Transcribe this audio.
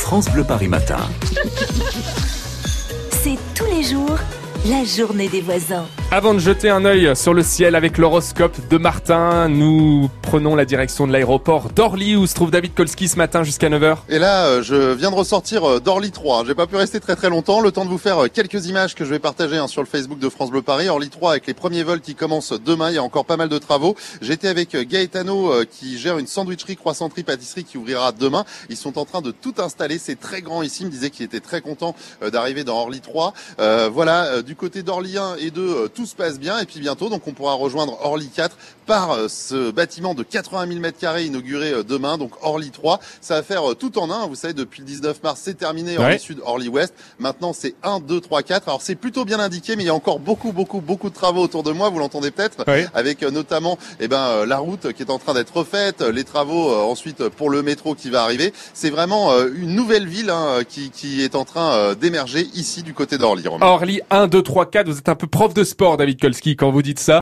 France Bleu Paris Matin. C'est tous les jours la journée des voisins. Avant de jeter un œil sur le ciel avec l'horoscope de Martin, nous prenons la direction de l'aéroport d'Orly où se trouve David Kolski ce matin jusqu'à 9h. Et là, euh, je viens de ressortir euh, d'Orly 3. J'ai pas pu rester très très longtemps. Le temps de vous faire euh, quelques images que je vais partager hein, sur le Facebook de France Bleu Paris. Orly 3 avec les premiers vols qui commencent demain. Il y a encore pas mal de travaux. J'étais avec Gaetano qui gère une sandwicherie, croissanterie, pâtisserie qui ouvrira demain. Ils sont en train de tout installer. C'est très grand ici. Il me disait qu'il était très content d'arriver dans Orly 3. voilà, du côté d'Orly 1 et 2, tout se passe bien. Et puis bientôt, donc on pourra rejoindre Orly 4 par ce bâtiment de 80 000 mètres carrés inauguré demain, donc Orly 3. Ça va faire tout en un. Vous savez, depuis le 19 mars, c'est terminé. Orly Ouais. Sud, Orly Ouest. Maintenant, c'est 1, 2, 3, 4. Alors c'est plutôt bien indiqué, mais il y a encore beaucoup, beaucoup, beaucoup de travaux autour de moi. Vous l'entendez peut-être, Ouais. avec euh, notamment eh ben euh, la route qui est en train d'être refaite, les travaux euh, ensuite pour le métro qui va arriver. C'est vraiment euh, une nouvelle ville hein, qui, qui est en train euh, d'émerger ici du côté d'Orly. Orly 1, 2, 3, 4. Vous êtes un peu prof de sport David Kolski quand vous dites ça.